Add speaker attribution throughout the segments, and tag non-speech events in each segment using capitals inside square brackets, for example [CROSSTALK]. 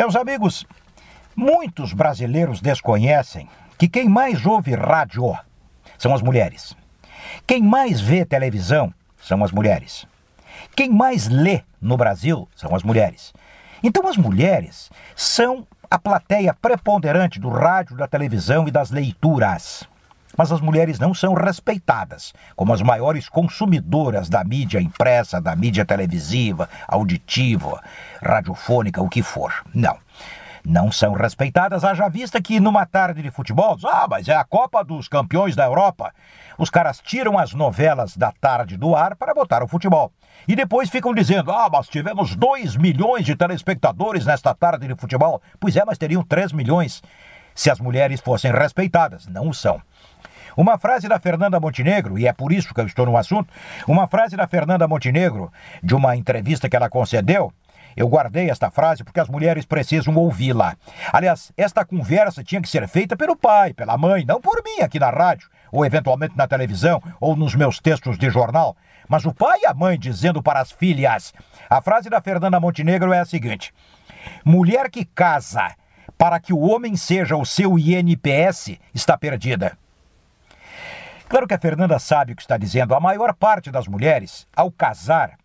Speaker 1: Meus amigos, muitos brasileiros desconhecem que quem mais ouve rádio são as mulheres. Quem mais vê televisão são as mulheres. Quem mais lê no Brasil são as mulheres. Então, as mulheres são a plateia preponderante do rádio, da televisão e das leituras. Mas as mulheres não são respeitadas como as maiores consumidoras da mídia impressa, da mídia televisiva, auditiva, radiofônica, o que for. Não. Não são respeitadas, haja vista que numa tarde de futebol, ah, mas é a Copa dos Campeões da Europa. Os caras tiram as novelas da tarde do ar para botar o futebol. E depois ficam dizendo: ah, mas tivemos 2 milhões de telespectadores nesta tarde de futebol. Pois é, mas teriam 3 milhões se as mulheres fossem respeitadas. Não são. Uma frase da Fernanda Montenegro, e é por isso que eu estou no assunto, uma frase da Fernanda Montenegro, de uma entrevista que ela concedeu, eu guardei esta frase porque as mulheres precisam ouvi-la. Aliás, esta conversa tinha que ser feita pelo pai, pela mãe, não por mim aqui na rádio, ou eventualmente na televisão, ou nos meus textos de jornal. Mas o pai e a mãe dizendo para as filhas. A frase da Fernanda Montenegro é a seguinte: Mulher que casa para que o homem seja o seu INPS está perdida. Claro que a Fernanda sabe o que está dizendo. A maior parte das mulheres, ao casar,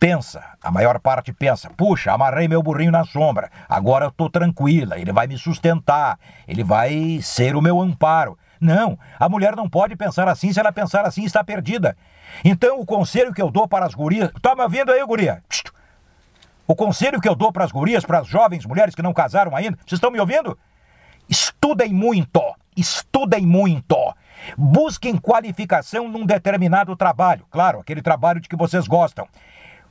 Speaker 1: pensa, a maior parte pensa, puxa, amarrei meu burrinho na sombra, agora eu estou tranquila, ele vai me sustentar, ele vai ser o meu amparo. Não, a mulher não pode pensar assim, se ela pensar assim está perdida. Então o conselho que eu dou para as gurias, tá me ouvindo aí, guria? O conselho que eu dou para as gurias, para as jovens mulheres que não casaram ainda, vocês estão me ouvindo? Estudem muito, estudem muito. Busquem qualificação num determinado trabalho, claro, aquele trabalho de que vocês gostam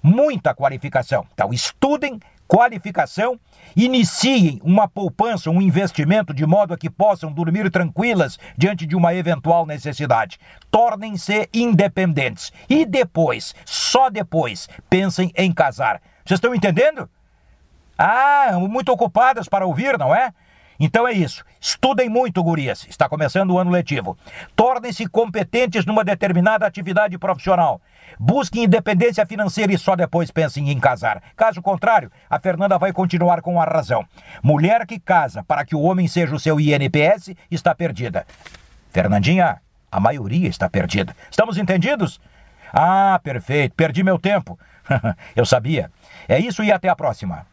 Speaker 1: muita qualificação. Então, estudem qualificação, iniciem uma poupança, um investimento de modo a que possam dormir tranquilas diante de uma eventual necessidade. Tornem-se independentes e depois, só depois, pensem em casar. Vocês estão entendendo? Ah, muito ocupadas para ouvir, não é? Então é isso. Estudem muito, gurias. Está começando o ano letivo. Tornem-se competentes numa determinada atividade profissional. Busquem independência financeira e só depois pensem em casar. Caso contrário, a Fernanda vai continuar com a razão. Mulher que casa para que o homem seja o seu INPS está perdida. Fernandinha, a maioria está perdida. Estamos entendidos? Ah, perfeito. Perdi meu tempo. [LAUGHS] Eu sabia. É isso e até a próxima.